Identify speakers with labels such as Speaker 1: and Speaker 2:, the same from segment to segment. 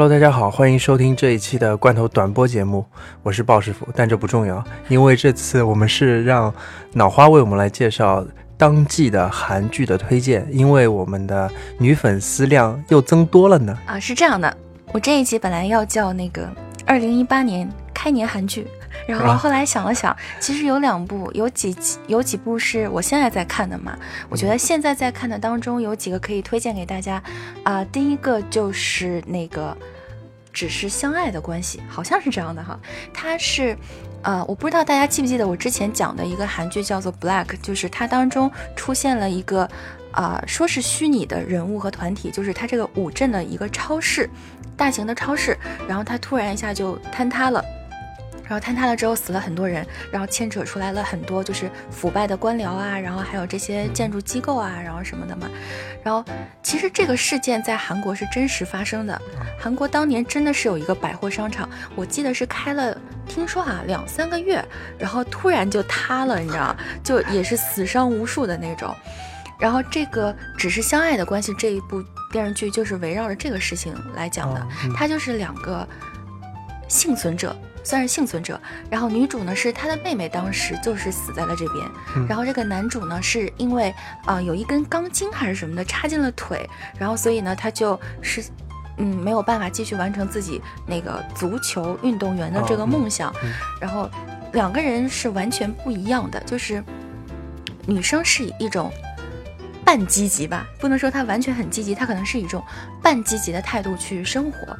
Speaker 1: Hello，大家好，欢迎收听这一期的罐头短播节目，我是鲍师傅，但这不重要，因为这次我们是让脑花为我们来介绍当季的韩剧的推荐，因为我们的女粉丝量又增多了呢。
Speaker 2: 啊，是这样的，我这一集本来要叫那个二零一八年开年韩剧，然后后来想了想，其实有两部，有几集有几部是我现在在看的嘛，我觉得现在在看的当中有几个可以推荐给大家，啊、第一个就是那个只是相爱的关系，好像是这样的哈，它是。呃，我不知道大家记不记得我之前讲的一个韩剧叫做《Black》，就是它当中出现了一个，啊、说是虚拟的人物和团体，就是它这个五镇的一个超市，大型的超市，然后它突然一下就坍塌了。然后坍塌了之后死了很多人，然后牵扯出来了很多就是腐败的官僚啊，然后还有这些建筑机构啊，然后什么的嘛。然后其实这个事件在韩国是真实发生的，韩国当年真的是有一个百货商场，我记得是开了，听说啊两三个月，然后突然就塌了，你知道，就也是死伤无数的那种。然后这个只是相爱的关系这一部电视剧就是围绕着这个事情来讲的它就是两个幸存者。算是幸存者，然后女主呢是她的妹妹，当时就是死在了这边，
Speaker 1: 嗯。
Speaker 2: 然后这个男主呢是因为啊、有一根钢筋还是什么的插进了腿，然后所以呢他就是嗯没有办法继续完成自己那个足球运动员的这个梦想，
Speaker 1: 嗯。
Speaker 2: 然后两个人是完全不一样的，就是女生是以一种半积极吧，不能说她完全很积极，她可能是以一种半积极的态度去生活，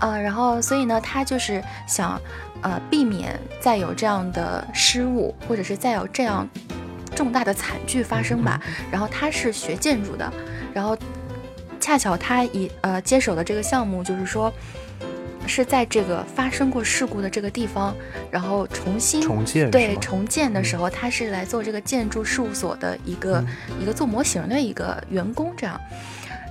Speaker 2: 啊、然后所以呢，他就是想呃避免再有这样的失误，或者是再有这样重大的惨剧发生吧。然后他是学建筑的，然后恰巧他以呃接手的这个项目就是说。是在这个发生过事故的这个地方，然后重新
Speaker 1: 重建
Speaker 2: 对重建的时候，他是来做这个建筑事务所的一个、一个做模型的一个员工这样。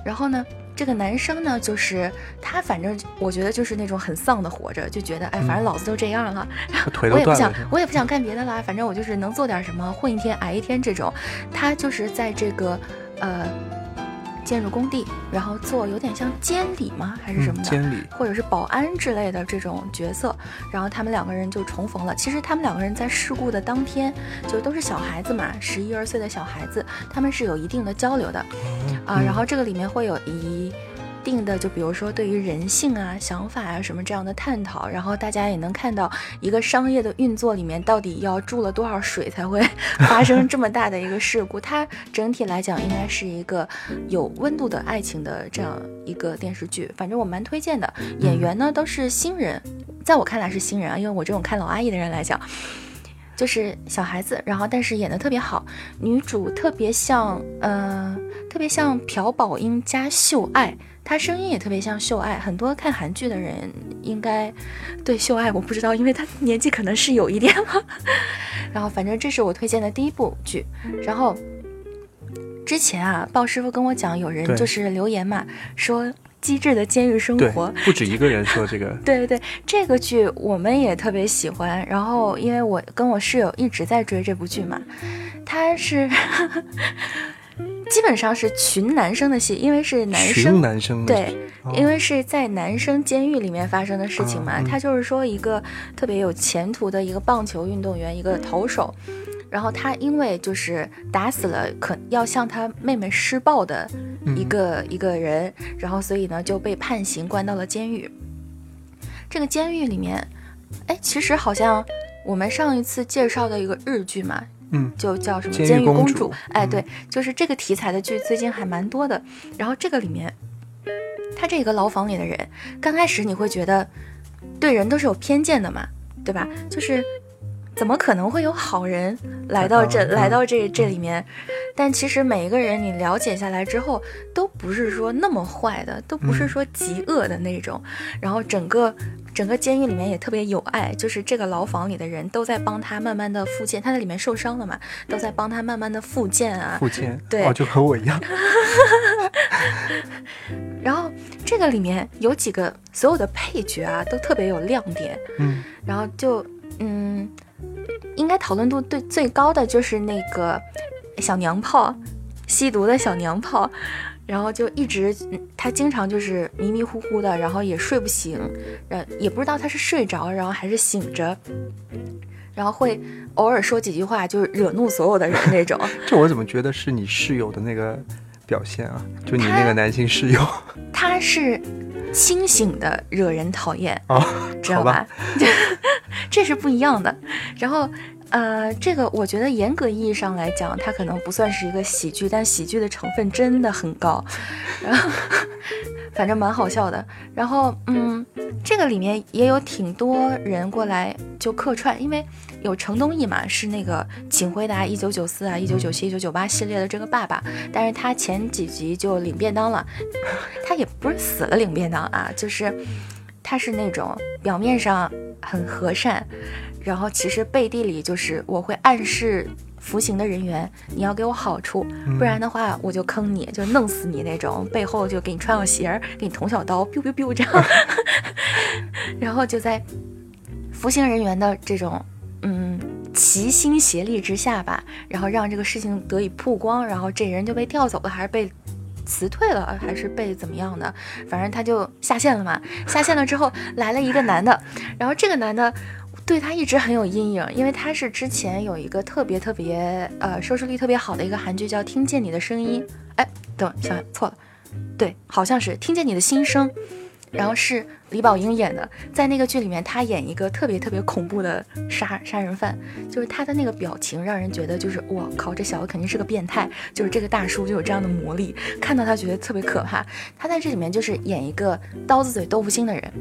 Speaker 2: 然后呢，这个男生呢，就是他，反正我觉得就是那种很丧的活着，就觉得哎，反正老子都这样了，
Speaker 1: 嗯腿
Speaker 2: 我也不想我也不想干别的啦，反正我就是能做点什么，混一天挨一天这种。他就是在这个呃建筑工地，然后做有点像监理吗，还是什么的？
Speaker 1: 嗯监理
Speaker 2: 或者是保安之类的这种角色，然后他们两个人就重逢了。其实他们两个人在事故的当天，就都是小孩子嘛，十一二岁的小孩子，他们是有一定的交流的啊。
Speaker 1: 嗯
Speaker 2: 然后这个里面会有一定的，就比如说对于人性啊、想法啊什么这样的探讨，然后大家也能看到一个商业的运作里面到底要注了多少水才会 发生这么大的一个事故。它整体来讲应该是一个有温度的爱情的这样一个电视剧，反正我蛮推荐的。演员呢都是新人，在我看来是新人啊，因为我这种看老阿姨的人来讲。就是小孩子，然后但是演的特别好，女主特别像，呃，特别像朴宝英加秀爱，她声音也特别像秀爱。很多看韩剧的人应该对秀爱我不知道，因为她年纪可能是有一点了。然后反正这是我推荐的第一部剧，然后之前啊，鲍师傅跟我讲，有人就是留言嘛，说机智的监狱生活，，
Speaker 1: 不止一个人说这个，
Speaker 2: 对对对，这个剧我们也特别喜欢。然后，因为我跟我室友一直在追这部剧嘛，他是基本上是群男生的戏，因为是男
Speaker 1: 群
Speaker 2: 生。
Speaker 1: 男生的
Speaker 2: 对，因为是在男生监狱里面发生的事情嘛，
Speaker 1: 啊嗯
Speaker 2: 他就是说一个特别有前途的一个棒球运动员，一个投手，然后他因为就是打死了可要向他妹妹施暴的一个、一个人，然后所以呢就被判刑关到了监狱。这个监狱里面，哎，其实好像我们上一次介绍的一个日剧嘛，
Speaker 1: 嗯，
Speaker 2: 就叫什么《
Speaker 1: 监狱
Speaker 2: 公
Speaker 1: 公主
Speaker 2: 主》。哎，
Speaker 1: 嗯
Speaker 2: 对，就是这个题材的剧最近还蛮多的。然后这个里面，他这个牢房里的人，刚开始你会觉得对人都是有偏见的嘛，对吧？就是怎么可能会有好人来到这、
Speaker 1: 嗯
Speaker 2: 来到这这里面？但其实每一个人你了解下来之后，都不是说那么坏的，都不是
Speaker 1: 嗯
Speaker 2: 说极恶的那种。然后整个整个监狱里面也特别有爱，就是这个牢房里的人都在帮他慢慢的复健，他在里面受伤了嘛，都在帮他慢慢的复健啊。
Speaker 1: 复健，
Speaker 2: 对
Speaker 1: 哦，就和我一样，
Speaker 2: 然后这个里面有几个所有的配角啊，都特别有亮点。
Speaker 1: 嗯，
Speaker 2: 然后就嗯，应该讨论度最最高的就是那个小娘炮，吸毒的小娘炮，然后就一直他经常就是迷迷糊糊的，然后也睡不醒，呃，也不知道他是睡着，然后还是醒着，然后会偶尔说几句话，就是惹怒所有的人那种。
Speaker 1: 这我怎么觉得是你室友的那个表现啊？就你那个男性室友，
Speaker 2: 他是清醒的惹人讨厌
Speaker 1: 哦，
Speaker 2: 知道吧？这是不一样的。然后。呃，这个我觉得严格意义上来讲，它可能不算是一个喜剧，但喜剧的成分真的很高，然后反正蛮好笑的。然后，嗯，这个里面也有挺多人过来就客串，因为有程东义嘛，是那个《请回答一九九四》啊、一九九七、一九九八系列的这个爸爸，但是他前几集就领便当了，他也不是死了领便当啊，就是他是那种表面上很和善。然后其实背地里就是我会暗示服刑的人员，你要给我好处，不然的话我就坑你，就弄死你那种。背后就给你穿小鞋儿，给你捅小刀，biu biu biu 这样。然后就在服刑人员的这种嗯齐心协力之下吧，然后让这个事情得以曝光，然后这人就被调走了，还是被辞退了，还是被怎么样的？反正他就下线了嘛。下线了之后来了一个男的，然后这个男的。对他一直很有阴影，因为他是之前有一个特别特别呃收视率特别好的一个韩剧叫《听见你的声音》，哎，等想错了，对，好像是《听见你的心声》，然后是李宝英演的，在那个剧里面，他演一个特别特别恐怖的杀杀人犯，就是他的那个表情让人觉得就是我靠，这小子肯定是个变态，就是这个大叔就有这样的魔力，看到他觉得特别可怕。他在这里面就是演一个刀子嘴豆腐心的人。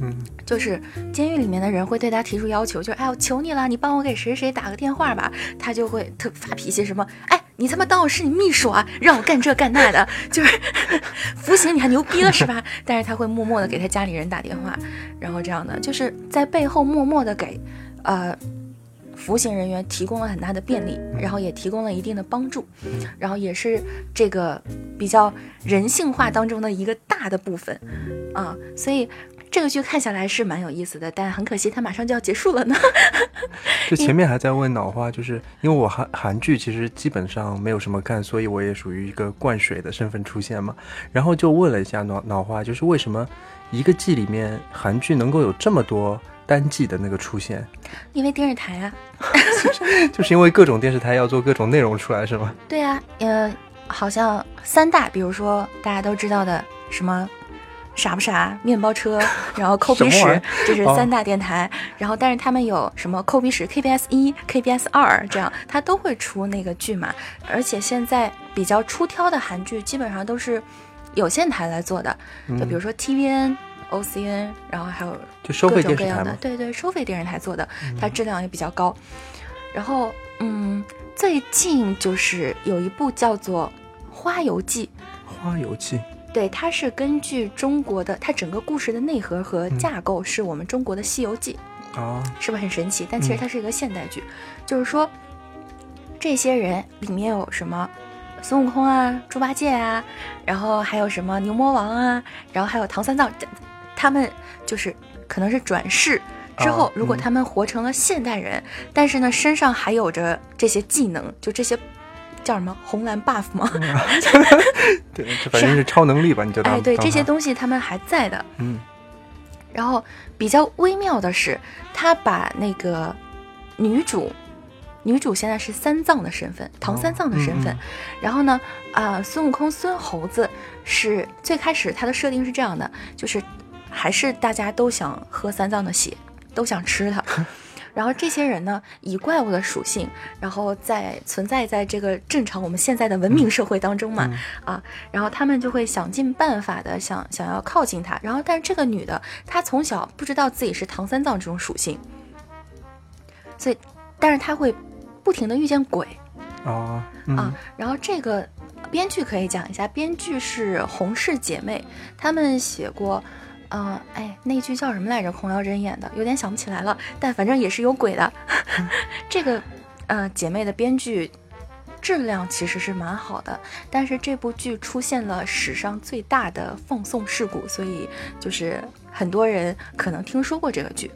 Speaker 1: 嗯，
Speaker 2: 就是监狱里面的人会对他提出要求，就是哎，我求你了，你帮我给谁谁打个电话吧。他就会特发脾气，什么哎，你他妈当我是你秘书啊，让我干这干那的，就是 服刑你还牛逼了是吧？但是他会默默的给他家里人打电话，然后这样的就是在背后默默的给呃服刑人员提供了很大的便利，然后也提供了一定的帮助，然后也是这个比较人性化当中的一个大的部分啊，所以。这个剧看下来是蛮有意思的，但很可惜它马上就要结束了呢。
Speaker 1: 就前面还在问脑花，就是因为我韩韩剧其实基本上没有什么看，所以我也属于一个灌水的身份出现嘛。然后就问了一下脑脑花，就是为什么一个季里面韩剧能够有这么多单季的那个出现？
Speaker 2: 因为电视台啊，
Speaker 1: 就是因为各种电视台要做各种内容出来是吗？
Speaker 2: 对啊，呃，好像三大，比如说大家都知道的什么。傻不傻？面包车，然后抠鼻屎，这是三大电台。然后，但是他们有什么抠鼻屎 KBS 一、KBS 二这样，它都会出那个剧嘛。而且现在比较出挑的韩剧，基本上都是有线台来做的，就比如说 TVN、OCN，然后还有
Speaker 1: 就收费电视
Speaker 2: 台对对，收费电视台做的，它质量也比较高。然后，嗯，最近就是有一部叫做《花游记》。
Speaker 1: 花游记。
Speaker 2: 对，它是根据中国的，它整个故事的内核和架构是我们中国的《西游记》
Speaker 1: 啊，
Speaker 2: 是不是很神奇？但其实它是一个现代剧，就是说这些人里面有什么孙悟空啊、猪八戒啊，然后还有什么牛魔王啊，然后还有唐三藏，他们就是可能是转世之后，如果他们活成了现代人，但是呢身上还有着这些技能，就这些。叫什么红蓝 buff 吗？
Speaker 1: 对，反正是超能力吧，你就
Speaker 2: 哎，对，这些东西他们还在的。
Speaker 1: 嗯。
Speaker 2: 然后比较微妙的是，他把那个女主，女主现在是三藏的身份，唐三藏的身份。然后呢，啊，孙悟空孙猴子是最开始他的设定是这样的，就是还是大家都想喝三藏的血，都想吃它。然后这些人呢，以怪物的属性，然后在存在在这个正常我们现在的文明社会当中嘛，啊，然后他们就会想尽办法的想想要靠近他。然后，但是这个女的她从小不知道自己是唐三藏这种属性，所以，但是她会不停的遇见鬼
Speaker 1: 啊
Speaker 2: 啊。然后这个编剧可以讲一下，编剧是洪氏姐妹，她们写过。嗯，哎，那剧叫什么来着？孔瑶真演的，有点想不起来了。但反正也是有鬼的。这个，呃，姐妹的编剧质量其实是蛮好的，但是这部剧出现了史上最大的放送事故，所以就是很多人可能听说过这个剧。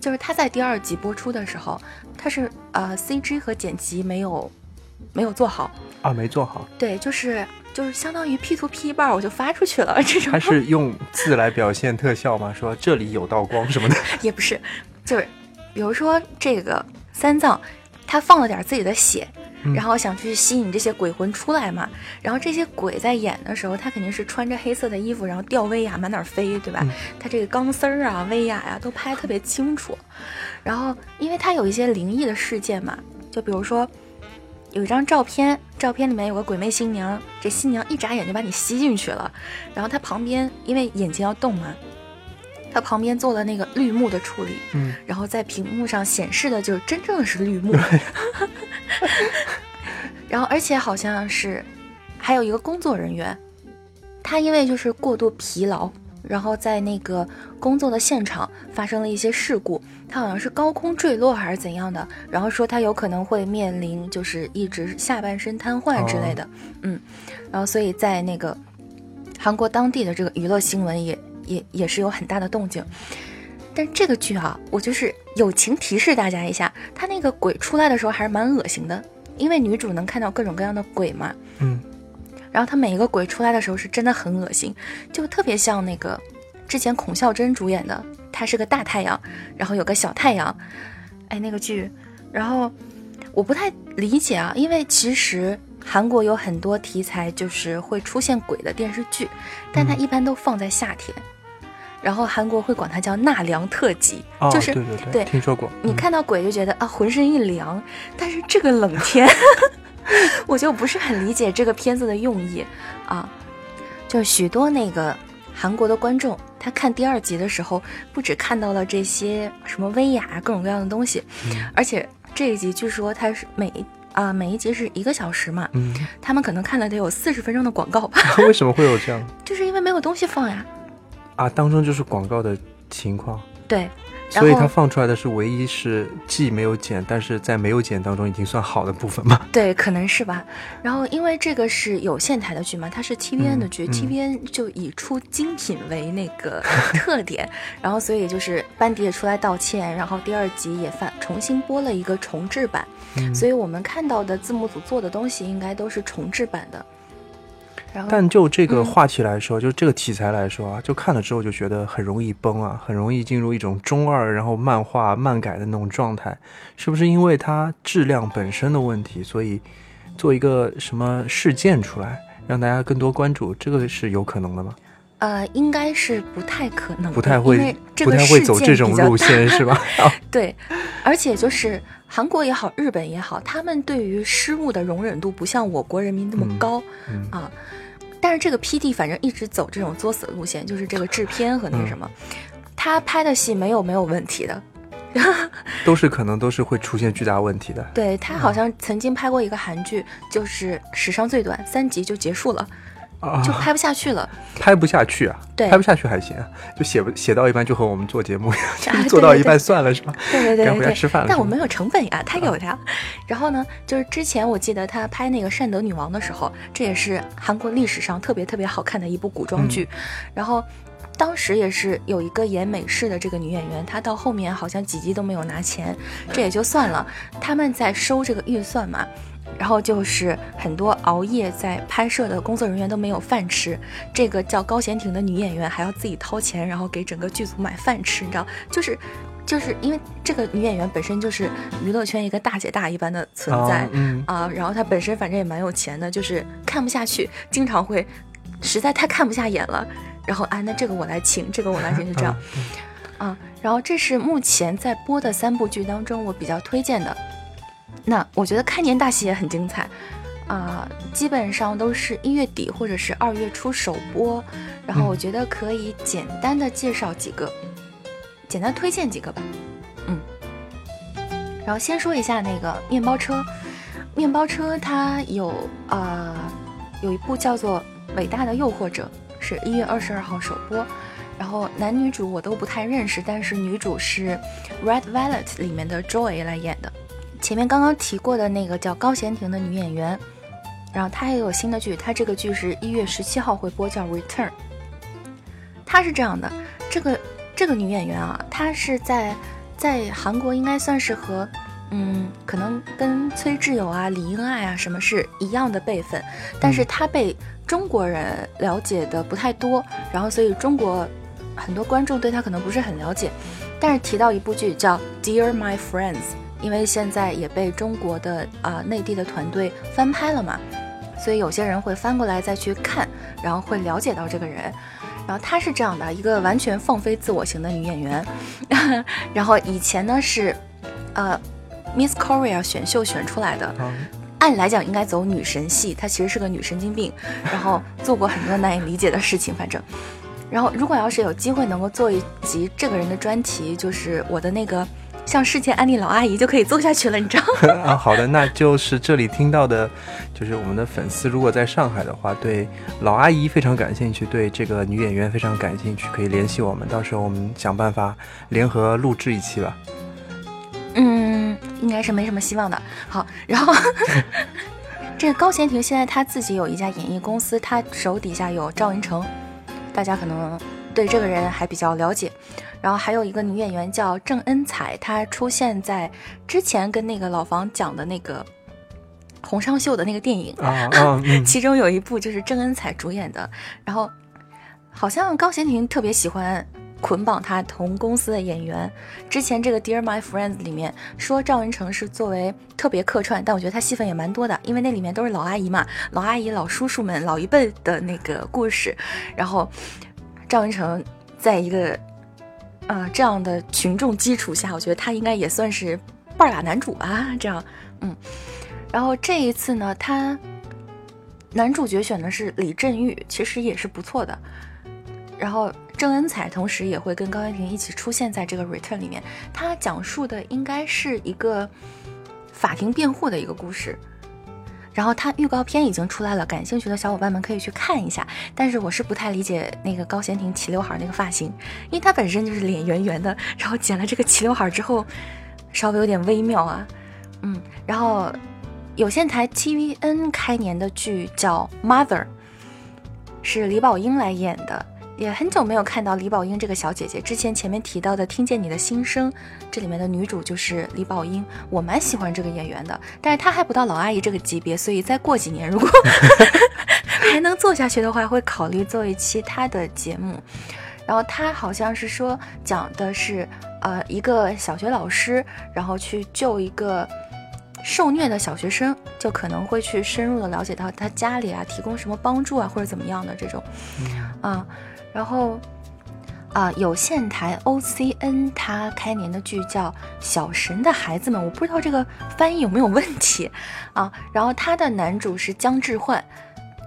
Speaker 2: 就是它在第二集播出的时候，它是呃 CG 和剪辑没有没有做好
Speaker 1: 啊，没做好。
Speaker 2: 对，就是就是相当于 P to P 一半我就发出去了这种。
Speaker 1: 他是用字来表现特效吗？说这里有道光什么的？
Speaker 2: 也不是，就是比如说这个三藏，他放了点自己的血。然后想去吸引这些鬼魂出来嘛，然后这些鬼在演的时候，他肯定是穿着黑色的衣服，然后吊威亚满哪儿飞，对吧？他这个钢丝儿啊、威亚呀都拍特别清楚。然后，因为他有一些灵异的事件嘛，就比如说有一张照片，照片里面有个鬼魅新娘，这新娘一眨眼就把你吸进去了。然后她旁边因为眼睛要动嘛，她旁边做了那个绿幕的处理，
Speaker 1: 嗯，
Speaker 2: 然后在屏幕上显示的就是真正的是绿幕。然后，而且好像是还有一个工作人员，他因为就是过度疲劳，然后在那个工作的现场发生了一些事故，他好像是高空坠落还是怎样的，然后说他有可能会面临就是一直下半身瘫痪之类的，嗯，然后所以在那个韩国当地的这个娱乐新闻也也也是有很大的动静。但这个剧啊，我就是友情提示大家一下，他那个鬼出来的时候还是蛮恶心的。因为女主能看到各种各样的鬼嘛，
Speaker 1: 嗯，
Speaker 2: 然后他每一个鬼出来的时候是真的很恶心，就特别像那个之前孔孝真主演的，他是个大太阳，然后有个小太阳，哎，那个剧，然后我不太理解啊，因为其实韩国有很多题材就是会出现鬼的电视剧，但它一般都放在夏天。然后韩国会管它叫纳凉特辑，就是
Speaker 1: 对对对，听说过。
Speaker 2: 你看到鬼就觉得啊浑身一凉，但是这个冷天，我就不是很理解这个片子的用意啊。就是许多那个韩国的观众，他看第二集的时候，不止看到了这些什么威亚各种各样的东西，而且这一集据说它是每啊每一集是一个小时嘛，
Speaker 1: 嗯，
Speaker 2: 他们可能看了得有四十分钟的广告吧。
Speaker 1: 为什么会有这样？
Speaker 2: 就是因为没有东西放呀。
Speaker 1: 啊，当中就是广告的情况，
Speaker 2: 对，
Speaker 1: 所以它放出来的是唯一是既没有剪，但是在没有剪当中已经算好的部分嘛？
Speaker 2: 对，可能是吧。然后因为这个是有线台的剧嘛，它是 TVN 的剧，TVN 就以出精品为那个特点，然后所以就是班迪也出来道歉，然后第二集也发重新播了一个重制版，所以我们看到的字幕组做的东西应该都是重制版的。
Speaker 1: 但就这个话题来说，就这个题材来说啊，就看了之后就觉得很容易崩啊，很容易进入一种中二，然后漫画漫改的那种状态，是不是因为它质量本身的问题，所以做一个什么事件出来，让大家更多关注，这个是有可能的吗？
Speaker 2: 呃，应该是不太可能，
Speaker 1: 不太会，不太会走这种路线，是吧？
Speaker 2: 对，而且就是韩国也好，日本也好，他们对于失误的容忍度不像我国人民那么高啊。但是这个 P D 反正一直走这种作死的路线，就是这个制片和那什么，他拍的戏没有没有问题的，
Speaker 1: 都是可能都是会出现巨大问题的。
Speaker 2: 对他好像曾经拍过一个韩剧，就是史上最短三集就结束了。就拍不下去了，
Speaker 1: 拍不下去啊？
Speaker 2: 对，
Speaker 1: 拍不下去还行，就写不写到一半就和我们做节目一样，就做到一半算了是吧？
Speaker 2: 对对对，
Speaker 1: 该回家吃饭了。
Speaker 2: 但我没有成本呀，他有的。然后呢，就是之前我记得他拍那个《善德女王》的时候，这也是韩国历史上特别特别好看的一部古装剧。然后当时也是有一个演美式的这个女演员，她到后面好像几集都没有拿钱，这也就算了。他们在收这个预算嘛。然后就是很多熬夜在拍摄的工作人员都没有饭吃，这个叫高贤婷的女演员还要自己掏钱，然后给整个剧组买饭吃，你知道，就是，就是因为这个女演员本身就是娱乐圈一个大姐大一般的存在啊，然后她本身反正也蛮有钱的，就是看不下去，经常会实在太看不下眼了，然后啊，那这个我来请，这个我来请，就这样，啊，然后这是目前在播的三部剧当中我比较推荐的。那我觉得开年大戏也很精彩，啊，基本上都是一月底或者是二月初首播，然后我觉得可以简单的介绍几个，简单推荐几个吧，嗯，然后先说一下那个面包车，面包车它有啊有一部叫做《伟大的诱惑者》，是一月二十二号首播，然后男女主我都不太认识，但是女主是《Red Violet》里面的 Joy 来演的。前面刚刚提过的那个叫高贤婷的女演员，然后她也有新的剧，她这个剧是一月十七号会播，叫《Return》。她是这样的，这个这个女演员啊，她是在在韩国应该算是和嗯，可能跟崔智友啊、李英爱啊什么是一样的辈分，但是她被中国人了解的不太多，然后所以中国很多观众对她可能不是很了解。但是提到一部剧叫《Dear My Friends》，因为现在也被中国的啊内地的团队翻拍了嘛，所以有些人会翻过来再去看，然后会了解到这个人。然后她是这样的一个完全放飞自我型的女演员，然后以前呢是，呃，Miss Korea 选秀选出来的，按理来讲应该走女神系，她其实是个女神经病，然后做过很多难以理解的事情，反正。然后如果要是有机会能够做一集这个人的专题，就是我的那个。像世界安利老阿姨就可以做下去了，你知道吗？
Speaker 1: 啊，好的，那就是这里听到的，就是我们的粉丝如果在上海的话，对老阿姨非常感兴趣，对这个女演员非常感兴趣，可以联系我们，到时候我们想办法联合录制一期吧。
Speaker 2: 嗯，应该是没什么希望的。好，然后 这个高贤廷现在他自己有一家演艺公司，他手底下有赵文成，大家可能对这个人还比较了解。然后还有一个女演员叫郑恩彩，她出现在之前跟那个老房讲的那个洪尚秀的那个电影
Speaker 1: 啊，
Speaker 2: 其中有一部就是郑恩彩主演的。然后好像高贤廷特别喜欢捆绑他同公司的演员。之前这个《Dear My Friends》里面说赵文成是作为特别客串，但我觉得他戏份也蛮多的，因为那里面都是老阿姨嘛，老阿姨、老叔叔们、老一辈的那个故事。然后赵文成在一个。啊，这样的群众基础下，我觉得他应该也算是半拉男主吧。这样，嗯，然后这一次呢，他男主角选的是李振玉，其实也是不错的。然后郑恩彩同时也会跟高圆平一起出现在这个 return 里面，他讲述的应该是一个法庭辩护的一个故事。然后它预告片已经出来了，感兴趣的小伙伴们可以去看一下。但是我是不太理解那个高贤廷齐刘海那个发型，因为他本身就是脸圆圆的，然后剪了这个齐刘海之后，稍微有点微妙啊。嗯，然后有线台 TVN 开年的剧叫《Mother》，是李宝英来演的。也很久没有看到李宝英这个小姐姐。之前前面提到的《听见你的心声》，这里面的女主就是李宝英，我蛮喜欢这个演员的。但是她还不到老阿姨这个级别，所以再过几年如果 还能做下去的话，会考虑做一期她的节目。然后她好像是说讲的是，呃，一个小学老师，然后去救一个受虐的小学生，就可能会去深入的了解到他家里啊提供什么帮助啊或者怎么样的这种，啊。然后，啊，有线台 OCN 它开年的剧叫《小神的孩子们》，我不知道这个翻译有没有问题啊。然后他的男主是姜智焕，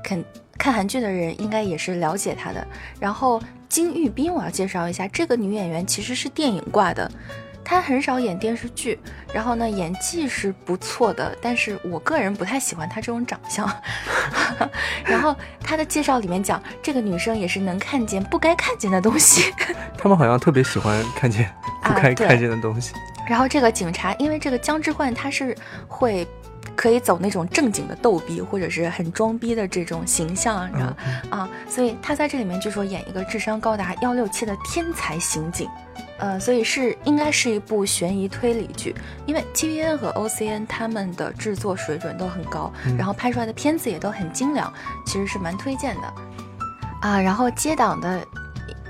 Speaker 2: 肯看韩剧的人应该也是了解他的。然后金玉彬，我要介绍一下，这个女演员其实是电影挂的。她很少演电视剧，然后呢，演技是不错的，但是我个人不太喜欢他这种长相。然后他的介绍里面讲，这个女生也是能看见不该看见的东西。
Speaker 1: 他们好像特别喜欢看见不该看见的东西。
Speaker 2: 然后这个警察，因为这个姜之焕他是会可以走那种正经的逗逼，或者是很装逼的这种形象，你知道啊，所以他在这里面据说演一个智商高达幺六七的天才刑警。呃，所以是应该是一部悬疑推理剧，因为 TVN 和 OCN 他们的制作水准都很高，然后拍出来的片子也都很精良，其实是蛮推荐的。啊，然后接档的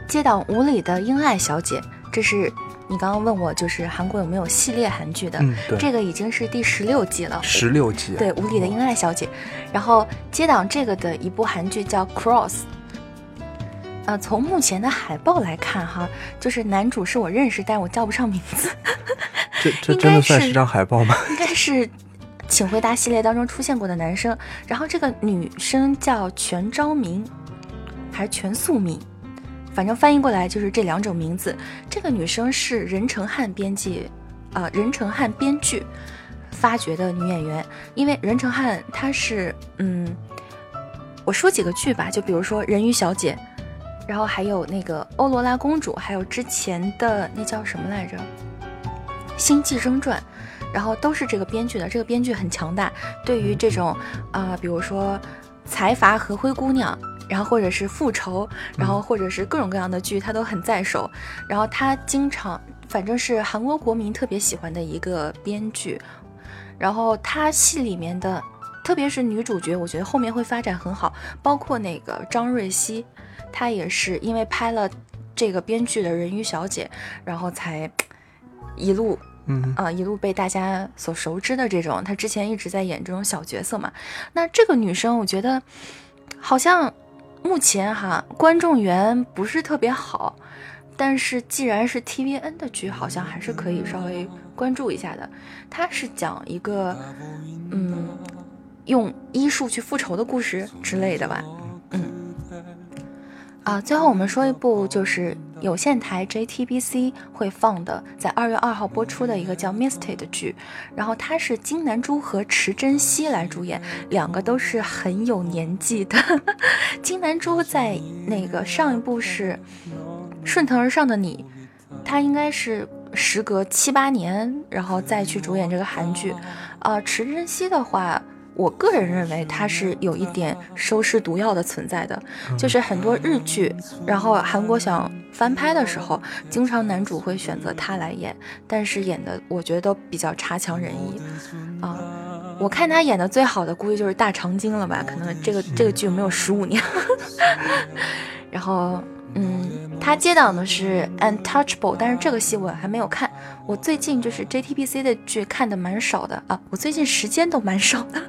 Speaker 2: 接档无理的英爱小姐，这是你刚刚问我，就是韩国有没有系列韩剧的？
Speaker 1: 嗯，
Speaker 2: 这个已经是第十六季了。
Speaker 1: 十六季。
Speaker 2: 对，无理的英爱小姐，然后接档这个的一部韩剧叫 Cross。呃，从目前的海报来看，哈，就是男主是我认识，但我叫不上名字。
Speaker 1: 这这真的算是张海报吗？
Speaker 2: 应该是，请回答系列当中出现过的男生。然后这个女生叫全昭明，还是全素敏？反正翻译过来就是这两种名字。这个女生是任成汉编辑，呃，任成汉编剧发掘的女演员。因为任成汉她是，嗯，我说几个剧吧，就比如说《人鱼小姐》。然后还有那个欧罗拉公主，还有之前的那叫什么来着，《新寄生传》，然后都是这个编剧的。这个编剧很强大，对于这种啊，比如说财阀和灰姑娘，然后或者是复仇，然后或者是各种各样的剧，他都很在手。然后他经常反正是韩国国民特别喜欢的一个编剧。然后他戏里面的，特别是女主角，我觉得后面会发展很好。包括那个张瑞熙，她也是因为拍了这个编剧的人鱼小姐，然后才一路。
Speaker 1: 嗯
Speaker 2: 啊，一路被大家所熟知的这种，她之前一直在演这种小角色嘛。那这个女生，我觉得好像目前哈观众缘不是特别好，但是既然是 TVN 的剧，好像还是可以稍微关注一下的。她是讲一个嗯用医术去复仇的故事之类的吧。啊，最后我们说一部就是有线台 JTBC 会放的，在二月二号播出的一个叫《Misty》的剧，然后它是金南珠和池珍熙来主演，两个都是很有年纪的。金南珠在那个上一部是《顺藤而上的你》，她应该是时隔七八年，然后再去主演这个韩剧。啊，池珍熙的话。我个人认为他是有一点收视毒药的存在的，就是很多日剧，然后韩国想翻拍的时候，经常男主会选择他来演，但是演的我觉得都比较差强人意啊。我看他演的最好的估计就是大长今了吧，可能这个这个剧没有十五年。然后，嗯，他接档的是《Untouchable》，但是这个戏我还没有看。我最近就是 JTBC 的剧看的蛮少的啊，我最近时间都蛮少的。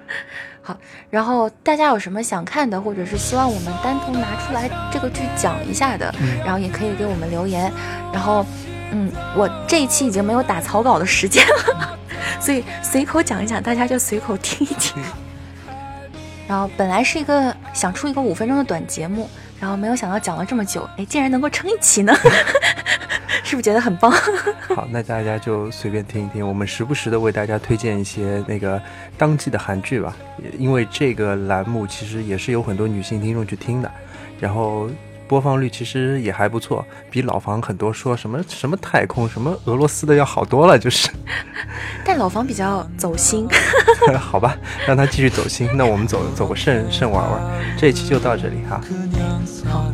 Speaker 2: 好，然后大家有什么想看的，或者是希望我们单独拿出来这个剧讲一下的，然后也可以给我们留言。然后，嗯，我这一期已经没有打草稿的时间了，所以随口讲一讲，大家就随口听一听。然后本来是一个想出一个五分钟的短节目，然后没有想到讲了这么久，哎，竟然能够撑一期呢。是不是觉得很棒？
Speaker 1: 好，那大家就随便听一听，我们时不时的为大家推荐一些那个当季的韩剧吧。因为这个栏目其实也是有很多女性听众去听的，然后播放率其实也还不错，比老房很多说什么什么太空、什么俄罗斯的要好多了，就是。
Speaker 2: 但老房比较走心。
Speaker 1: 好吧，让他继续走心，那我们走走个肾肾玩玩。这一期就到这里哈。
Speaker 2: 好。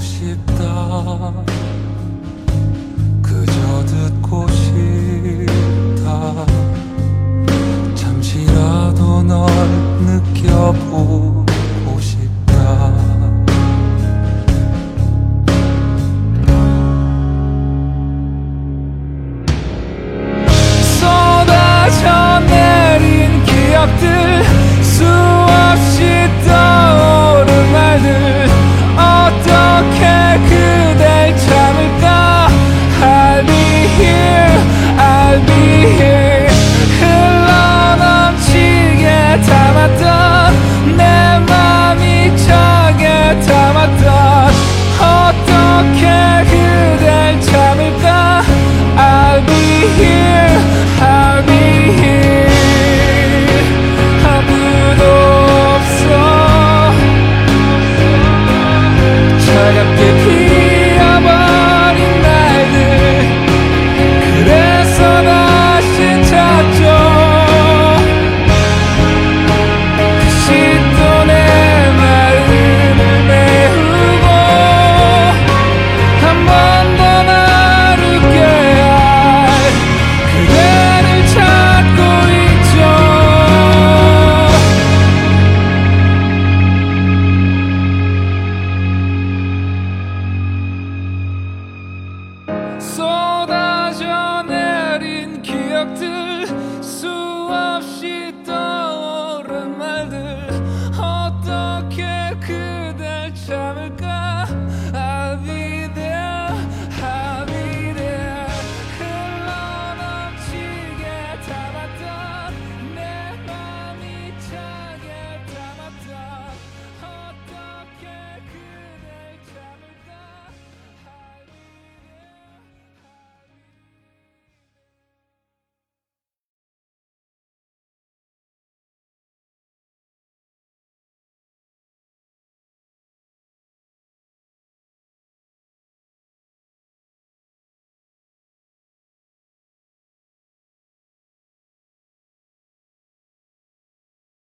Speaker 2: 싶